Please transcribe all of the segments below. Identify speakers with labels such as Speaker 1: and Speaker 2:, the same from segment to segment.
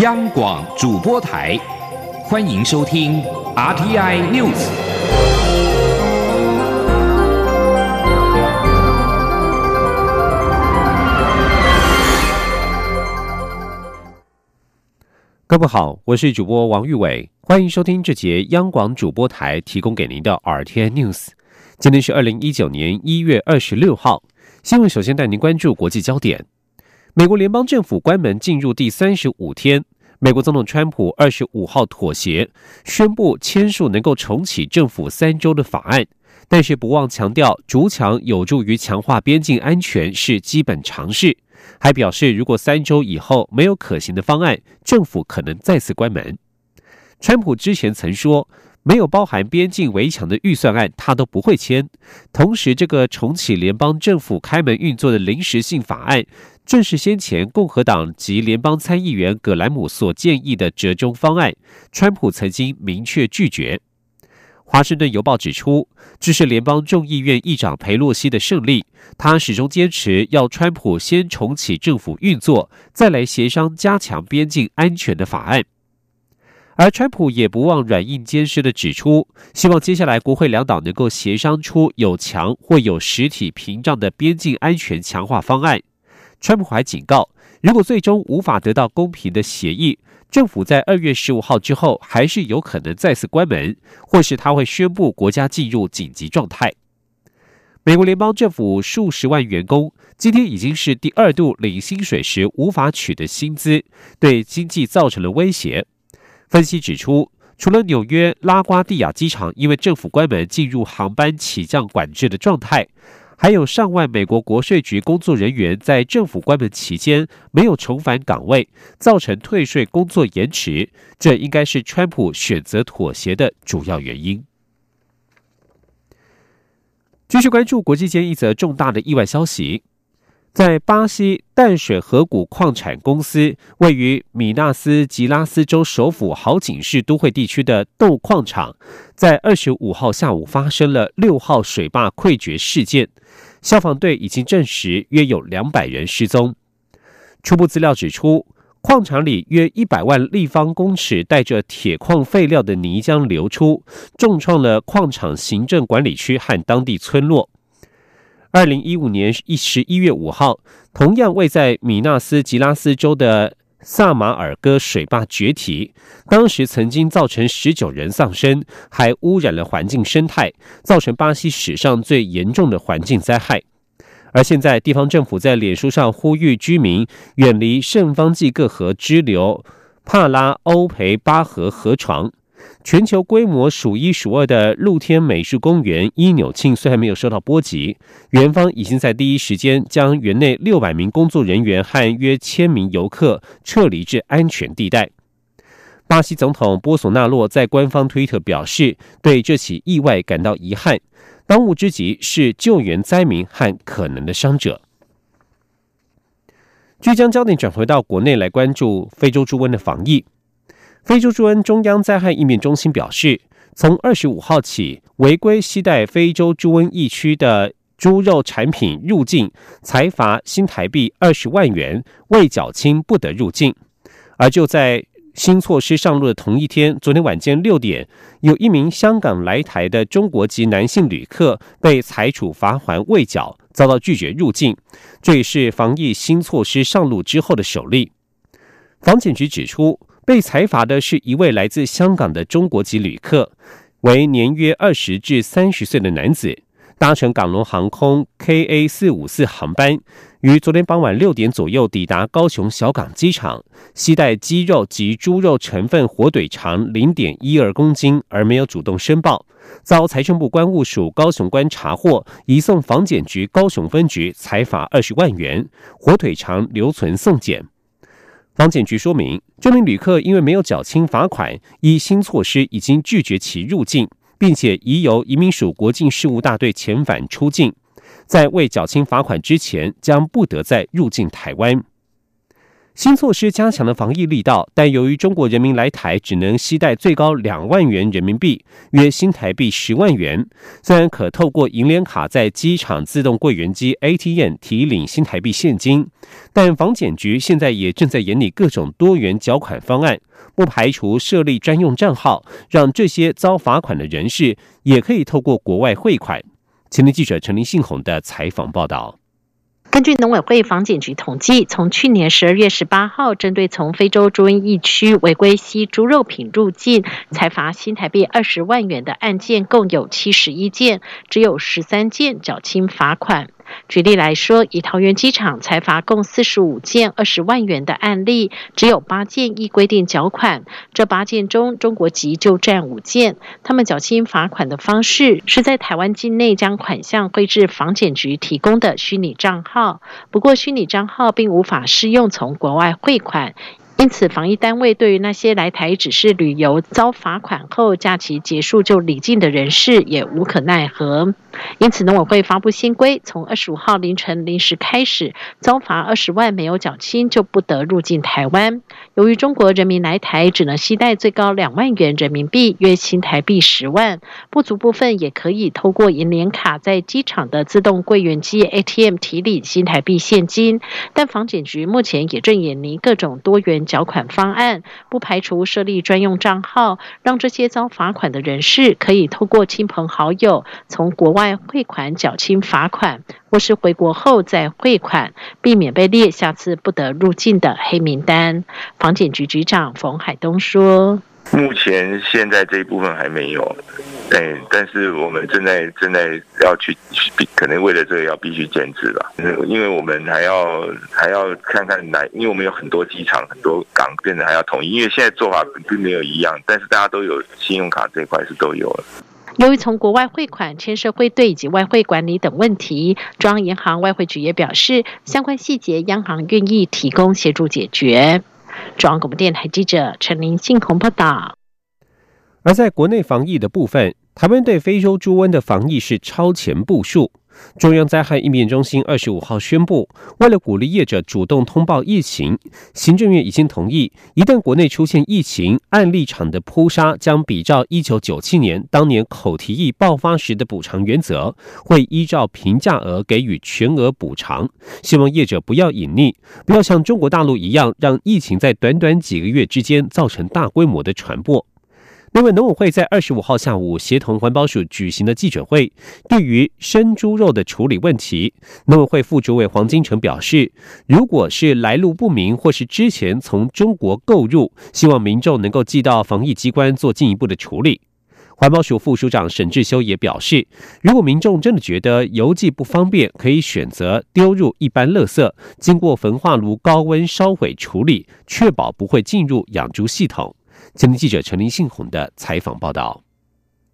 Speaker 1: 央广主播台，欢迎收听 RTI News。
Speaker 2: 各位好，我是主播王玉伟，欢迎收听这节央广主播台提供给您的 RTI News。今天是二零一九年一月二十六号，新闻首先带您关注国际焦点。美国联邦政府关门进入第三十五天，美国总统川普二十五号妥协，宣布签署能够重启政府三周的法案，但是不忘强调筑墙有助于强化边境安全是基本常识，还表示如果三周以后没有可行的方案，政府可能再次关门。川普之前曾说，没有包含边境围墙的预算案他都不会签，同时这个重启联邦政府开门运作的临时性法案。正是先前共和党及联邦参议员葛兰姆所建议的折中方案，川普曾经明确拒绝。华盛顿邮报指出，这是联邦众议院议长佩洛西的胜利。他始终坚持要川普先重启政府运作，再来协商加强边境安全的法案。而川普也不忘软硬兼施的指出，希望接下来国会两党能够协商出有墙或有实体屏障的边境安全强化方案。川普还警告，如果最终无法得到公平的协议，政府在二月十五号之后还是有可能再次关门，或是他会宣布国家进入紧急状态。美国联邦政府数十万员工今天已经是第二度领薪水时无法取得薪资，对经济造成了威胁。分析指出，除了纽约拉瓜蒂亚机场因为政府关门进入航班起降管制的状态。还有上万美国国税局工作人员在政府关门期间没有重返岗位，造成退税工作延迟，这应该是川普选择妥协的主要原因。继续关注国际间一则重大的意外消息。在巴西淡水河谷矿产公司位于米纳斯吉拉斯州首府豪景市都会地区的豆矿场，在二十五号下午发生了六号水坝溃决事件。消防队已经证实，约有两百人失踪。初步资料指出，矿场里约一百万立方公尺带着铁矿废料的泥浆流出，重创了矿场行政管理区和当地村落。二零一五年一十一月五号，同样位在米纳斯吉拉斯州的萨马尔戈水坝决堤，当时曾经造成十九人丧生，还污染了环境生态，造成巴西史上最严重的环境灾害。而现在，地方政府在脸书上呼吁居民远离圣方济各河支流帕拉欧培巴河河床。全球规模数一数二的露天美术公园伊纽庆虽然没有受到波及，园方已经在第一时间将园内六百名工作人员和约千名游客撤离至安全地带。巴西总统波索纳洛在官方推特表示，对这起意外感到遗憾，当务之急是救援灾民和可能的伤者。据将焦点转回到国内来关注非洲猪瘟的防疫。非洲猪瘟中央灾害应变中心表示，从二十五号起，违规携带非洲猪瘟疫区的猪肉产品入境，裁罚新台币二十万元，未缴清不得入境。而就在新措施上路的同一天，昨天晚间六点，有一名香港来台的中国籍男性旅客被裁处罚款未缴，遭到拒绝入境。这也是防疫新措施上路之后的首例。防检局指出。被裁罚的是一位来自香港的中国籍旅客，为年约二十至三十岁的男子，搭乘港龙航空 KA 四五四航班，于昨天傍晚六点左右抵达高雄小港机场，携带鸡肉及猪肉成分火腿肠零点一二公斤，而没有主动申报，遭财政部关务署高雄关查获，移送防检局高雄分局裁罚二十万元，火腿肠留存送检。防检局说明，这名旅客因为没有缴清罚款，依新措施已经拒绝其入境，并且已由移民署国境事务大队遣返出境，在未缴清罚款之前，将不得再入境台湾。新措施加强了防疫力道，但由于中国人民来台只能携带最高两万元人民币，约新台币十万元。虽然可透过银联卡在机场自动柜员机 ATM 提领新台币现金，但房检局现在也正在研拟各种多元缴款方案，不排除设立专用账号，让这些遭罚款的人士也可以透过国外汇款。前天记者陈林信宏的采访报道。
Speaker 3: 根据农委会防检局统计，从去年十二月十八号针对从非洲猪瘟疫区违规吸猪肉品入境，才罚新台币二十万元的案件，共有七十一件，只有十三件缴清罚款。举例来说，以桃园机场裁罚共四十五件二十万元的案例，只有八件依规定缴款。这八件中，中国籍就占五件。他们缴清罚款的方式是在台湾境内将款项汇至房检局提供的虚拟账号。不过，虚拟账号并无法适用从国外汇款。因此，防疫单位对于那些来台只是旅游遭罚款后假期结束就离境的人士，也无可奈何。因此，农委会发布新规，从二十五号凌晨零时开始，遭罚二十万没有缴清就不得入境台湾。由于中国人民来台只能携带最高两万元人民币，约新台币十万，不足部分也可以透过银联卡在机场的自动柜员机 ATM 提领新台币现金。但房检局目前也正研拟各种多元。缴款方案不排除设立专用账号，让这些遭罚款的人士可以透过亲朋好友从国外外汇款缴清罚款，或是回国后再汇款，避免被列下次不得入境的黑名单。房检局局长冯海东说。
Speaker 4: 目前现在这一部分还没有，对，但是我们正在正在要去，可能为了这个要必须建制吧，因为我们还要还要看看哪，因为我们有很多机场、很多港，变得还要统一，因为现在做法并没有一样，但是大家都有信用卡这一块是都有了。
Speaker 3: 由于从国外汇款牵涉汇兑以及外汇管理等问题，中央银行外汇局也表示，相关细节央行愿意提供协助解决。中央广播电台记者陈林信宏报道。
Speaker 2: 而在国内防疫的部分，台湾对非洲猪瘟的防疫是超前部署。中央灾害应变中心二十五号宣布，为了鼓励业者主动通报疫情，行政院已经同意，一旦国内出现疫情，案例场的扑杀将比照一九九七年当年口蹄疫爆发时的补偿原则，会依照评价额给予全额补偿。希望业者不要隐匿，不要像中国大陆一样，让疫情在短短几个月之间造成大规模的传播。另外，农委会在二十五号下午协同环保署举行的记者会，对于生猪肉的处理问题，农委会副主委黄金城表示，如果是来路不明或是之前从中国购入，希望民众能够寄到防疫机关做进一步的处理。环保署副署长沈志修也表示，如果民众真的觉得邮寄不方便，可以选择丢入一般垃圾，经过焚化炉高温烧毁处理，确保不会进入养猪系统。前天记者陈林信宏的采访报道：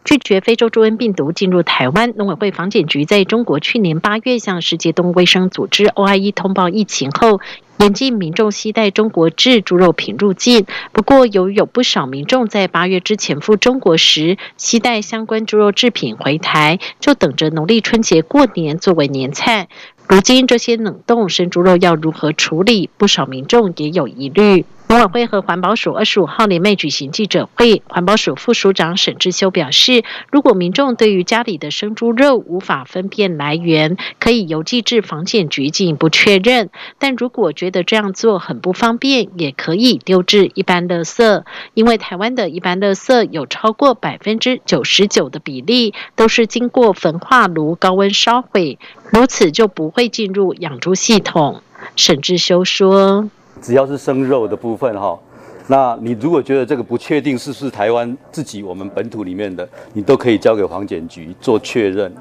Speaker 3: 拒绝非洲猪瘟病毒进入台湾，农委会防检局在中国去年八月向世界动物卫生组织 OIE 通报疫情后，严禁民众携带中国制猪肉品入境。不过，由于有不少民众在八月之前赴中国时携带相关猪肉制品回台，就等着农历春节过年作为年菜。如今这些冷冻生猪肉要如何处理？不少民众也有疑虑。农委会和环保署二十五号联袂举行记者会，环保署副署长沈志修表示，如果民众对于家里的生猪肉无法分辨来源，可以邮寄至防检局进一步确认；但如果觉得这样做很不方便，也可以丢至一般垃圾，因为台湾的一般垃圾有超过百分之九十九的比例都是经过焚化炉高温烧毁，如此就不会进入养猪系统。沈志修说。
Speaker 5: 只要是生肉的部分哈，那你如果觉得这个不确定是不是台湾自己我们本土里面的，你都可以交给黄检局做确认。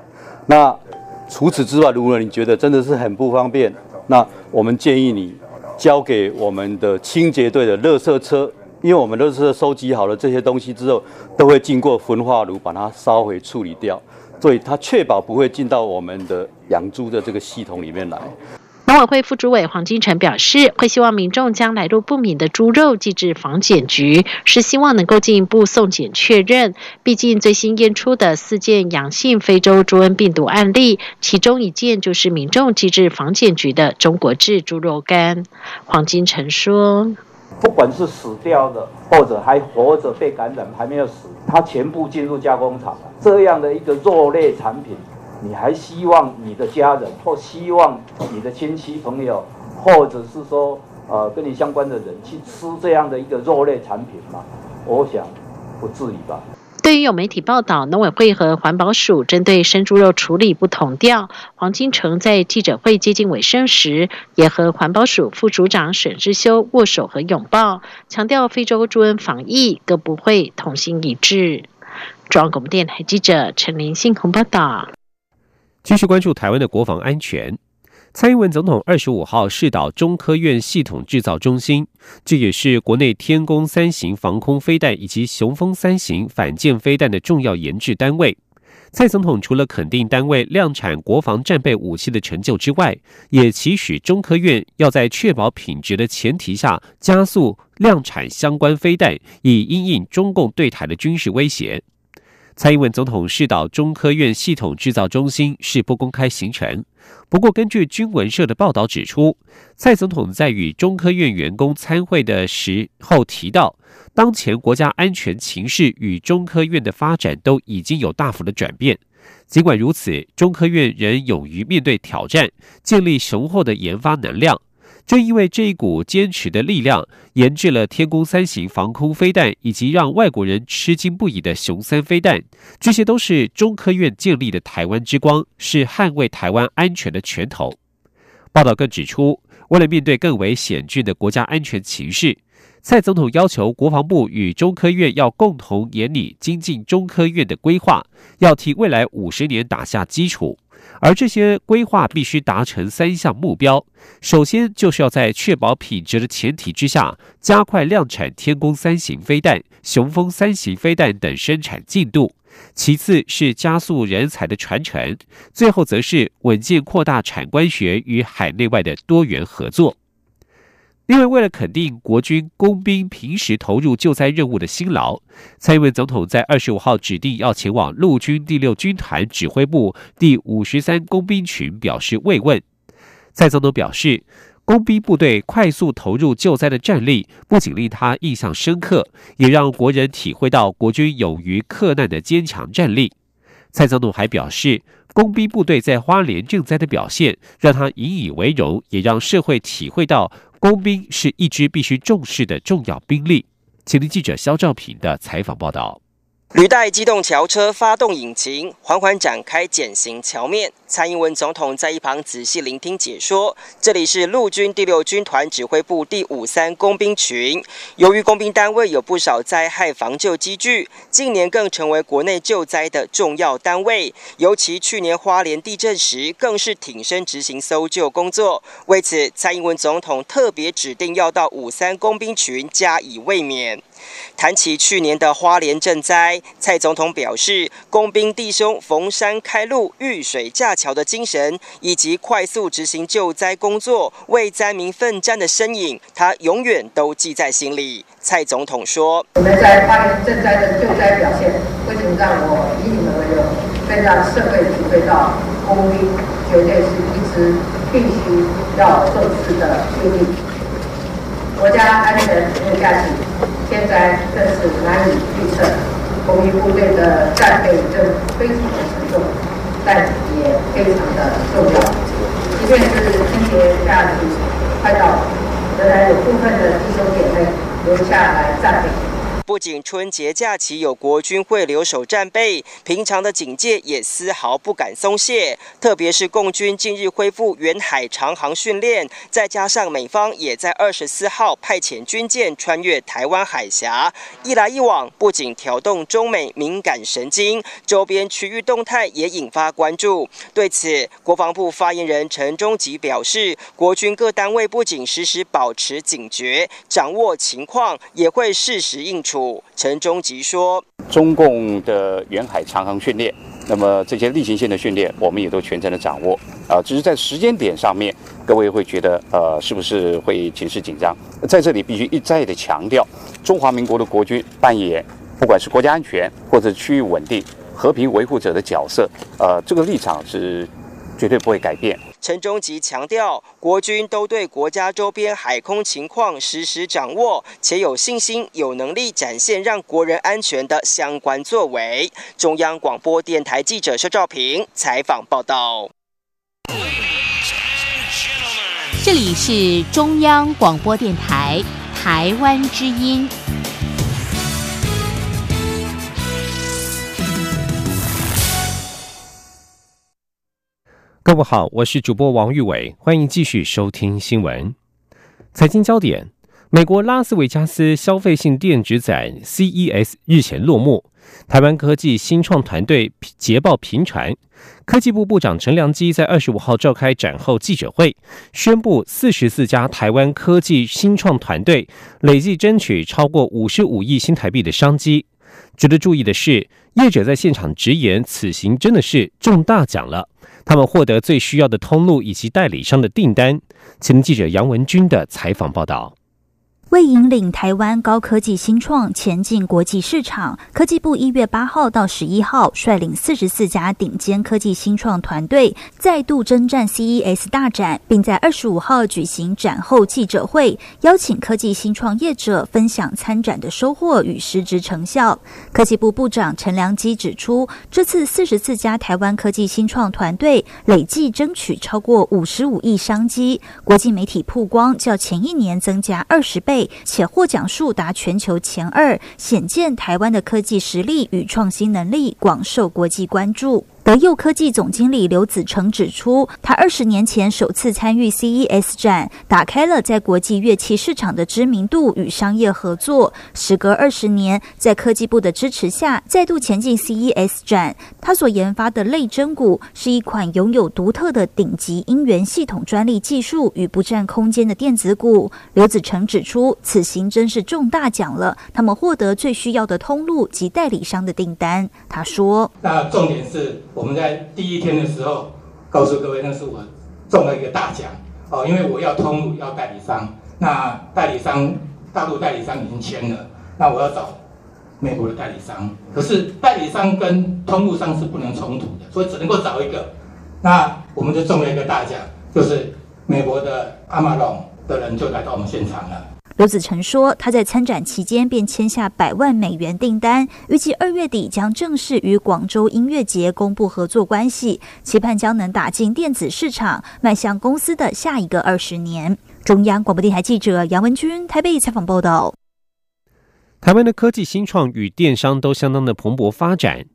Speaker 5: 那除此之外，如果你觉得真的是很不方便，那我们建议你交给我们的清洁队的垃圾车，因为我们垃圾车收集好了这些东西之后，都会经过焚化炉把它烧毁处理掉，所以它确保不会进到我们的养猪的这个系统里面来。
Speaker 3: 农委会副主委黄金城表示，会希望民众将来路不明的猪肉寄至防检局，是希望能够进一步送检确认。毕竟最新验出的四件阳性非洲猪瘟病毒案例，其中一件就是民众寄至防检局的中国制猪肉干。黄金城说。
Speaker 6: 不管是死掉的，或者还活着被感染还没有死，它全部进入加工厂这样的一个肉类产品，你还希望你的家人或希望你的亲戚朋友，或者是说呃跟你相关的人去吃这样的一个肉类产品吗？我想不至于吧。
Speaker 3: 对于有媒体报道，农委会和环保署针对生猪肉处理不同调，黄金城在记者会接近尾声时，也和环保署副署长沈志修握手和拥抱，强调非洲猪瘟防疫各部会同心一致。中央广播电台记者陈林信鸿报道。
Speaker 2: 继续关注台湾的国防安全。蔡英文总统二十五号视导中科院系统制造中心，这也是国内天宫三型防空飞弹以及雄风三型反舰飞弹的重要研制单位。蔡总统除了肯定单位量产国防战备武器的成就之外，也期许中科院要在确保品质的前提下，加速量产相关飞弹，以应应中共对台的军事威胁。蔡英文总统视导中科院系统制造中心是不公开行程。不过，根据军文社的报道指出，蔡总统在与中科院员工参会的时候提到，当前国家安全情势与中科院的发展都已经有大幅的转变。尽管如此，中科院仍勇于面对挑战，建立雄厚的研发能量。正因为这一股坚持的力量，研制了天宫三型防空飞弹，以及让外国人吃惊不已的雄三飞弹，这些都是中科院建立的台湾之光，是捍卫台湾安全的拳头。报道更指出，为了面对更为险峻的国家安全形势，蔡总统要求国防部与中科院要共同研拟精进中科院的规划，要替未来五十年打下基础。而这些规划必须达成三项目标：首先，就是要在确保品质的前提之下，加快量产天宫三型飞弹、雄风三型飞弹等生产进度；其次是加速人才的传承；最后则是稳健扩大产官学与海内外的多元合作。另外，为了肯定国军工兵平时投入救灾任务的辛劳，蔡英文总统在二十五号指定要前往陆军第六军团指挥部第五十三工兵群表示慰问。蔡总统表示，工兵部队快速投入救灾的战力，不仅令他印象深刻，也让国人体会到国军勇于克难的坚强战力。蔡总统还表示，工兵部队在花莲赈灾的表现，让他引以为荣，也让社会体会到。工兵是一支必须重视的重要兵力。请听记者肖兆平的采访报道。
Speaker 7: 履带机动桥车发动引擎，缓缓展开减行桥面。蔡英文总统在一旁仔细聆听解说。这里是陆军第六军团指挥部第五三工兵群。由于工兵单位有不少灾害防救机具，近年更成为国内救灾的重要单位。尤其去年花莲地震时，更是挺身执行搜救工作。为此，蔡英文总统特别指定要到五三工兵群加以慰勉。谈起去年的花莲赈灾，蔡总统表示，工兵弟兄逢山开路、遇水架桥的精神，以及快速执行救灾工作、为灾民奋战的身影，他永远都记在心里。蔡总统说：“
Speaker 8: 我们在花莲赈灾的救灾表现，为什么让我以你们为荣？更让社会体会到工兵绝对是一支必须要重视的兵力。国家安全有价值。”天灾更是难以预测，国民部队的战备正非常的沉重，但也非常的重要。即便是春节假期快到，仍然有部分的弟兄姐妹留下来战备。
Speaker 7: 不仅春节假期有国军会留守战备，平常的警戒也丝毫不敢松懈。特别是共军近日恢复远海长航训练，再加上美方也在二十四号派遣军舰穿越台湾海峡，一来一往，不仅挑动中美敏感神经，周边区域动态也引发关注。对此，国防部发言人陈忠吉表示，国军各单位不仅时时保持警觉，掌握情况，也会适时应处。陈忠吉说：“
Speaker 9: 中共的远海长航训练，那么这些例行性的训练，我们也都全程的掌握。啊，只是在时间点上面，各位会觉得呃，是不是会情势紧张？在这里必须一再的强调，中华民国的国军扮演不管是国家安全或者区域稳定、和平维护者的角色，呃，这个立场是绝对不会改变。
Speaker 7: 陈忠吉强调，国军都对国家周边海空情况实时掌握，且有信心、有能力展现让国人安全的相关作为。中央广播电台记者肖兆平采访报道。
Speaker 10: 这里是中央广播电台台湾之音。
Speaker 2: 各位好，我是主播王玉伟，欢迎继续收听新闻。财经焦点：美国拉斯维加斯消费性电子展 CES 日前落幕，台湾科技新创团队捷报频传。科技部部长陈良基在二十五号召开展后记者会，宣布四十四家台湾科技新创团队累计争取超过五十五亿新台币的商机。值得注意的是，业者在现场直言，此行真的是中大奖了。他们获得最需要的通路以及代理商的订单。前记者杨文军的采访报道。
Speaker 11: 为引领台湾高科技新创前进国际市场，科技部一月八号到十一号率领四十四家顶尖科技新创团队再度征战 CES 大展，并在二十五号举行展后记者会，邀请科技新创业者分享参展的收获与实质成效。科技部部长陈良基指出，这次四十四家台湾科技新创团队累计争取超过五十五亿商机，国际媒体曝光较前一年增加二十倍。且获奖数达全球前二，显见台湾的科技实力与创新能力广受国际关注。德佑科技总经理刘子成指出，他二十年前首次参与 CES 展，打开了在国际乐器市场的知名度与商业合作。时隔二十年，在科技部的支持下，再度前进 CES 展。他所研发的类真鼓是一款拥有独特的顶级音源系统专利技术与不占空间的电子鼓。刘子成指出，此行真是中大奖了，他们获得最需要的通路及代理商的订单。他说：“
Speaker 12: 那重点是。”我们在第一天的时候告诉各位，那是我中了一个大奖哦，因为我要通路要代理商，那代理商大陆代理商已经签了，那我要找美国的代理商，可是代理商跟通路商是不能冲突的，所以只能够找一个，那我们就中了一个大奖，就是美国的阿玛隆的人就来到我们现场了。
Speaker 11: 刘子成说，他在参展期间便签下百万美元订单，预计二月底将正式与广州音乐节公布合作关系，期盼将能打进电子市场，迈向公司的下一个二十年。中央广播电台记者杨文君台北采访报道。
Speaker 2: 台湾的科技新创与电商都相当的蓬勃发展，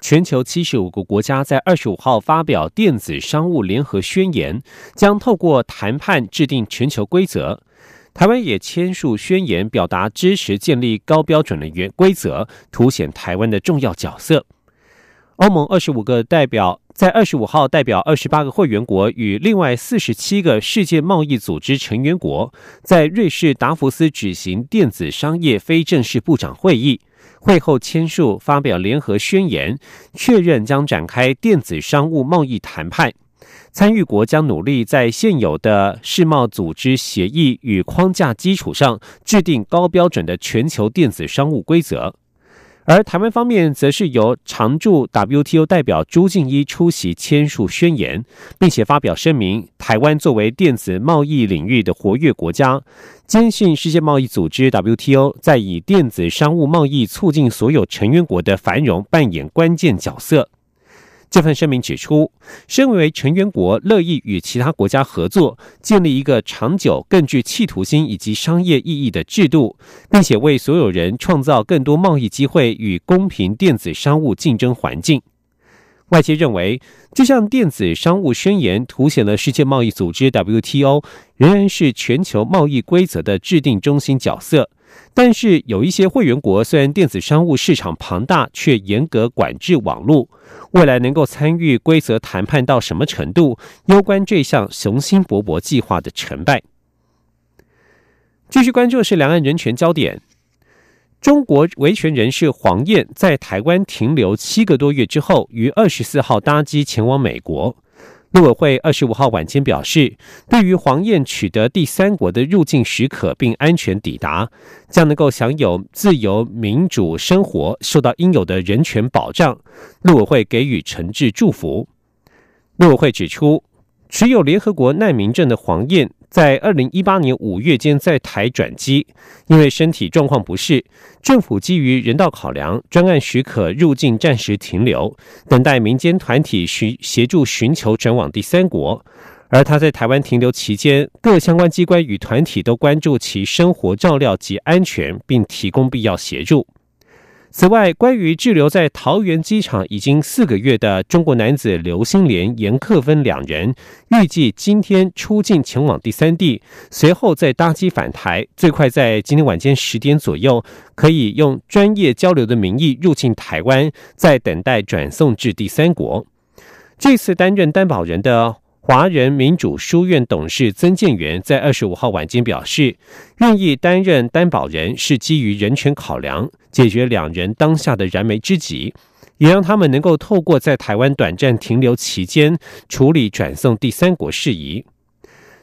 Speaker 2: 全球七十五个国家在二十五号发表电子商务联合宣言，将透过谈判制定全球规则。台湾也签署宣言，表达支持建立高标准的原规则，凸显台湾的重要角色。欧盟二十五个代表在二十五号代表二十八个会员国与另外四十七个世界贸易组织成员国，在瑞士达福斯举行电子商业非正式部长会议，会后签署发表联合宣言，确认将展开电子商务贸易谈判。参与国将努力在现有的世贸组织协议与框架基础上，制定高标准的全球电子商务规则。而台湾方面，则是由常驻 WTO 代表朱静一出席签署宣言，并且发表声明。台湾作为电子贸易领域的活跃国家，坚信世界贸易组织 WTO 在以电子商务贸易促进所有成员国的繁荣扮演关键角色。这份声明指出，身为成员国，乐意与其他国家合作，建立一个长久、更具企图心以及商业意义的制度，并且为所有人创造更多贸易机会与公平电子商务竞争环境。外界认为，这项电子商务宣言凸显了世界贸易组织 WTO 仍然是全球贸易规则的制定中心角色。但是，有一些会员国虽然电子商务市场庞大，却严格管制网络。未来能够参与规则谈判到什么程度，攸关这项雄心勃勃计划的成败。继续关注的是两岸人权焦点。中国维权人士黄燕在台湾停留七个多月之后，于二十四号搭机前往美国。陆委会二十五号晚间表示，对于黄燕取得第三国的入境许可并安全抵达，将能够享有自由民主生活，受到应有的人权保障。陆委会给予诚挚祝福。陆委会指出，持有联合国难民证的黄燕。在二零一八年五月间在台转机，因为身体状况不适，政府基于人道考量，专案许可入境暂时停留，等待民间团体寻协助寻求转往第三国。而他在台湾停留期间，各相关机关与团体都关注其生活照料及安全，并提供必要协助。此外，关于滞留在桃园机场已经四个月的中国男子刘新莲、严克芬两人，预计今天出境前往第三地，随后再搭机返台，最快在今天晚间十点左右，可以用专业交流的名义入境台湾，再等待转送至第三国。这次担任担保人的。华人民主书院董事曾建元在二十五号晚间表示，愿意担任担保人是基于人权考量，解决两人当下的燃眉之急，也让他们能够透过在台湾短暂停留期间处理转送第三国事宜。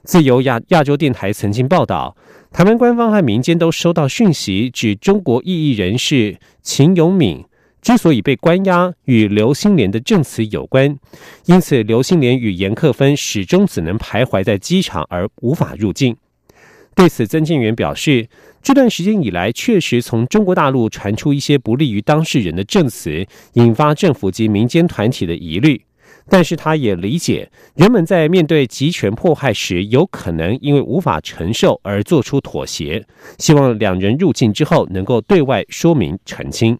Speaker 2: 自由亚亚洲电台曾经报道，台湾官方和民间都收到讯息，指中国异议人士秦永敏。之所以被关押，与刘新莲的证词有关，因此刘新莲与严克芬始终只能徘徊在机场而无法入境。对此，曾建元表示，这段时间以来，确实从中国大陆传出一些不利于当事人的证词，引发政府及民间团体的疑虑。但是，他也理解人们在面对集权迫害时，有可能因为无法承受而做出妥协。希望两人入境之后，能够对外说明澄清。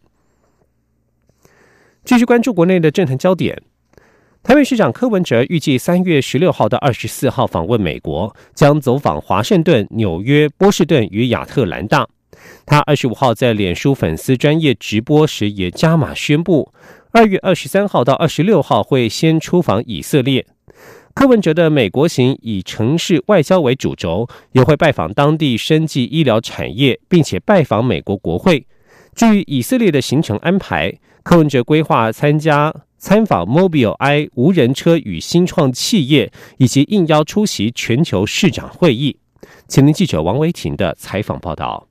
Speaker 2: 继续关注国内的政坛焦点。台北市长柯文哲预计三月十六号到二十四号访问美国，将走访华盛顿、纽约、波士顿与亚特兰大。他二十五号在脸书粉丝专业直播时也加码宣布，二月二十三号到二十六号会先出访以色列。柯文哲的美国行以城市外交为主轴，也会拜访当地生技医疗产业，并且拜访美国国会。至于以色列的行程安排，柯文哲规划参加参访 Mobile I 无人车与新创企业，以及应邀出席全球市长会议。前年记者王维婷的采访报道。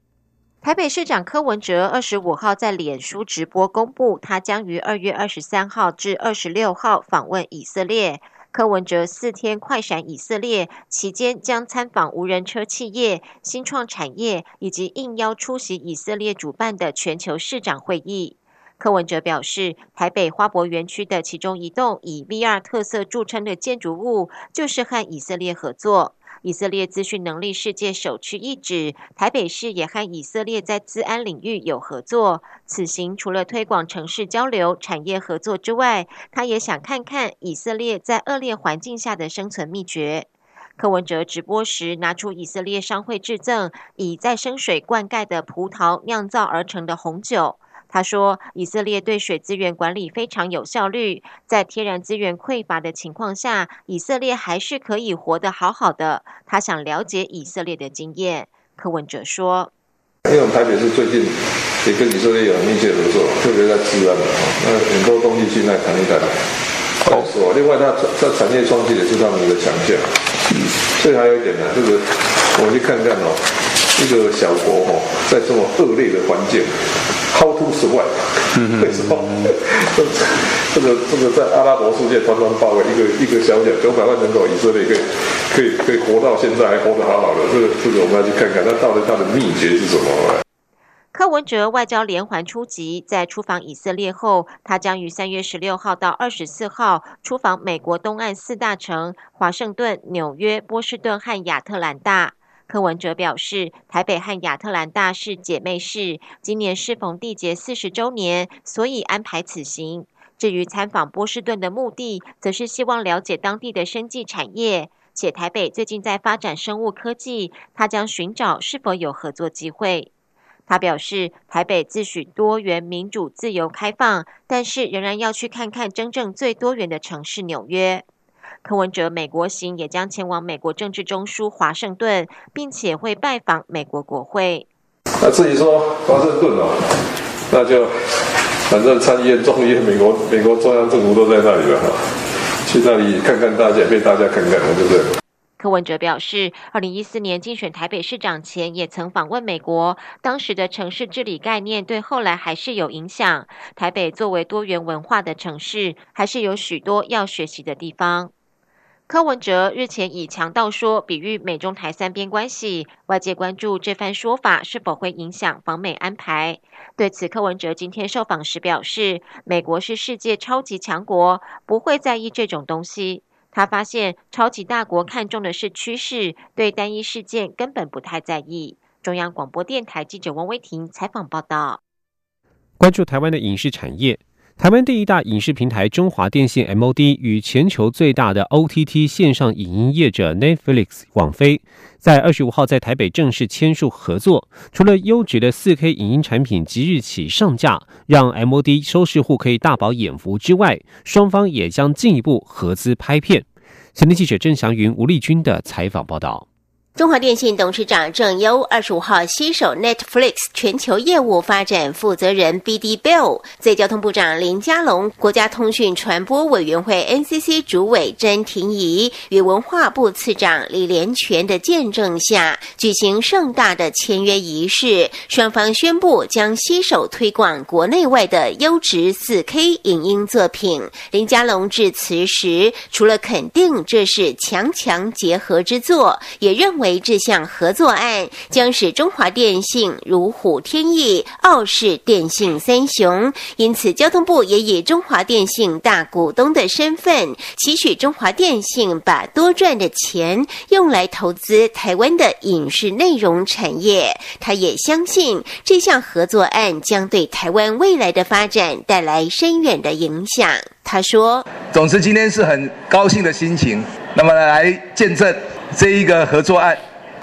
Speaker 13: 台北市长柯文哲二十五号在脸书直播公布，他将于二月二十三号至二十六号访问以色列。柯文哲四天快闪以色列期间，将参访无人车企业、新创产业，以及应邀出席以色列主办的全球市长会议。柯文哲表示，台北花博园区的其中一栋以 VR 特色著称的建筑物，就是和以色列合作。以色列资讯能力世界首屈一指，台北市也和以色列在治安领域有合作。此行除了推广城市交流、产业合作之外，他也想看看以色列在恶劣环境下的生存秘诀。柯文哲直播时拿出以色列商会制赠以再生水灌溉的葡萄酿造而成的红酒。他说：“以色列对水资源管理非常有效率，在天然资源匮乏的情况下，以色列还是可以活得好好的。”他想了解以色列的经验。柯文哲说：“
Speaker 14: 因为我们台北市最近也跟以色列有密切合作，特别在治安的哈，那很多东西进来谈一谈。好说。另外，它在产业创新也是他们的强项。所以还有一点呢，就是我们去看看哦，一个小国哦，在这么恶劣的环境。” How to survive？为什么？这 这个这个在阿拉伯世界团团包围，一个一个小小九百万人口以色列可以可以可以活到现在还活得好好的，这个这个我们要去看看，那到底它的秘诀是什么？
Speaker 13: 柯文哲外交连环出击，在出访以色列后，他将于三月十六号到二十四号出访美国东岸四大城：华盛顿、纽约、波士顿和亚特兰大。柯文哲表示，台北和亚特兰大是姐妹市，今年适逢缔结四十周年，所以安排此行。至于参访波士顿的目的，则是希望了解当地的生技产业，且台北最近在发展生物科技，他将寻找是否有合作机会。他表示，台北自诩多元、民主、自由、开放，但是仍然要去看看真正最多元的城市——纽约。柯文哲美国行也将前往美国政治中枢华盛顿，并且会拜访美国国会。
Speaker 14: 那至于说华盛顿哦，那就反正参议院、众议院、美国美国中央政府都在那里了哈，去那里看看大家，被大家看看，对不对？
Speaker 3: 柯文哲表示，二零一四年竞选台北市长前，也曾访问美国，当时的城市治理概念对后来还是有影响。台北作为多元文化的城市，还是有许多要学习的地方。柯文哲日前以强盗说比喻美中台三边关系，外界关注这番说法是否会影响访美安排。对此，柯文哲今天受访时表示，美国是世界超级强国，不会在意这种东西。他发现，超级大国看重的是趋势，对单一事件根本不太在意。中央广播电台记者王威婷采访报道。
Speaker 2: 关注台湾的影视产业，台湾第一大影视平台中华电信 MOD 与全球最大的 OTT 线上影音业者 Netflix 网飞，在二十五号在台北正式签署合作。除了优质的四 K 影音产品即日起上架，让 MOD 收视户可以大饱眼福之外，双方也将进一步合资拍片。前天记者郑祥云、吴丽君的采访报道。
Speaker 15: 中华电信董事长郑优二十五号携手 Netflix 全球业务发展负责人 B.D. Bill，在交通部长林佳龙、国家通讯传播委员会 NCC 主委詹婷仪与文化部次长李连全的见证下，举行盛大的签约仪式。双方宣布将携手推广国内外的优质四 K 影音作品。林佳龙致辞时，除了肯定这是强强结合之作，也认为。为这项合作案将使中华电信如虎添翼，傲视电信三雄。因此，交通部也以中华电信大股东的身份，期许中华电信把多赚的钱用来投资台湾的影视内容产业。他也相信这项合作案将对台湾未来的发展带来深远的影响。他说：“
Speaker 16: 总之，今天是很高兴的心情，那么来见证。”这一个合作案，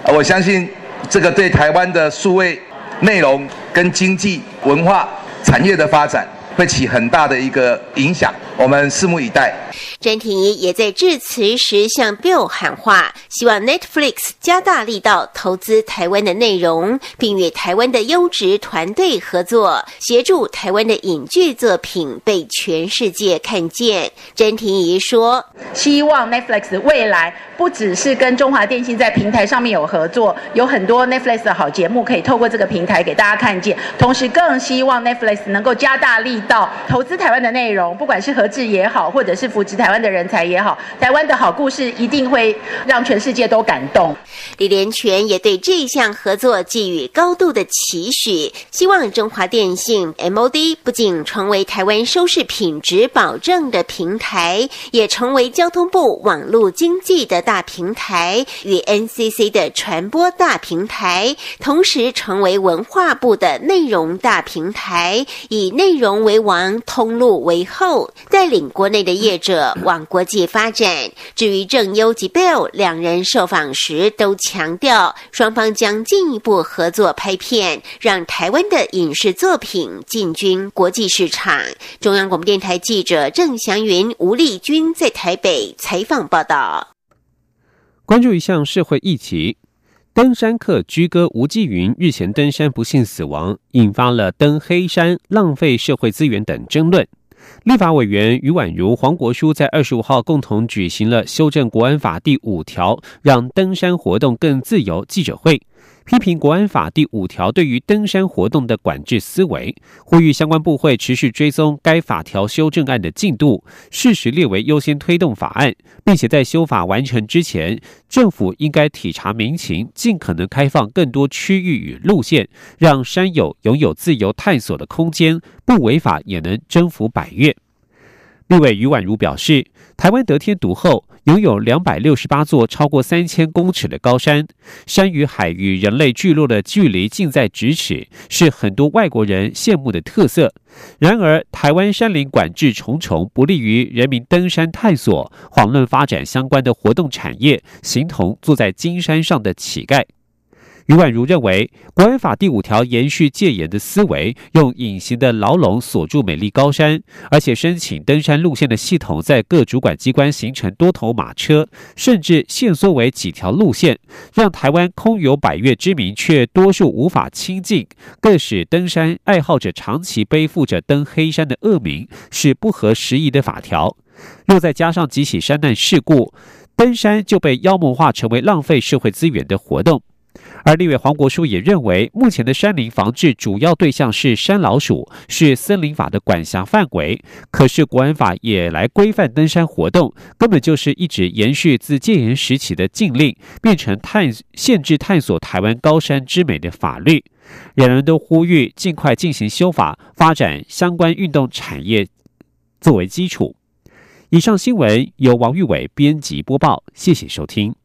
Speaker 16: 我相信这个对台湾的数位内容跟经济文化产业的发展会起很大的一个影响，我们拭目以待。
Speaker 15: 詹婷仪也在致辞时向 Bill 喊话，希望 Netflix 加大力道投资台湾的内容，并与台湾的优质团队合作，协助台湾的影剧作品被全世界看见。詹婷仪说：“
Speaker 17: 希望 Netflix 未来不只是跟中华电信在平台上面有合作，有很多 Netflix 的好节目可以透过这个平台给大家看见。同时，更希望 Netflix 能够加大力道投资台湾的内容，不管是合制也好，或者是扶持台。”湾的人才也好，台湾的好故事一定会让全世界都感动。
Speaker 15: 李连全也对这项合作寄予高度的期许，希望中华电信 MOD 不仅成为台湾收视品质保证的平台，也成为交通部网络经济的大平台与 NCC 的传播大平台，同时成为文化部的内容大平台，以内容为王，通路为后，带领国内的业者。往国际发展。至于郑优及 Bill 两人受访时都强调，双方将进一步合作拍片，让台湾的影视作品进军国际市场。中央广播电台记者郑祥云、吴丽君在台北采访报道。
Speaker 2: 关注一项社会议题：登山客居哥吴继云日前登山不幸死亡，引发了登黑山浪费社会资源等争论。立法委员于婉如、黄国书在二十五号共同举行了修正国安法第五条，让登山活动更自由记者会。批评国安法第五条对于登山活动的管制思维，呼吁相关部会持续追踪该法条修正案的进度，适时列为优先推动法案，并且在修法完成之前，政府应该体察民情，尽可能开放更多区域与路线，让山友拥有自由探索的空间，不违法也能征服百越。立委余婉如表示，台湾得天独厚。拥有两百六十八座超过三千公尺的高山，山与海与人类聚落的距离近在咫尺，是很多外国人羡慕的特色。然而，台湾山林管制重重，不利于人民登山探索，遑论发展相关的活动产业，形同坐在金山上的乞丐。于婉如认为，国安法第五条延续戒严的思维，用隐形的牢笼锁住美丽高山，而且申请登山路线的系统在各主管机关形成多头马车，甚至限缩为几条路线，让台湾空有百越之名，却多数无法亲近，更使登山爱好者长期背负着登黑山的恶名，是不合时宜的法条。若再加上几起山难事故，登山就被妖魔化，成为浪费社会资源的活动。而立委黄国书也认为，目前的山林防治主要对象是山老鼠，是森林法的管辖范围。可是国安法也来规范登山活动，根本就是一直延续自戒严时期的禁令，变成探限制探索台湾高山之美的法律。两人都呼吁尽快进行修法，发展相关运动产业作为基础。以上新闻由王玉伟编辑播报，谢谢收听。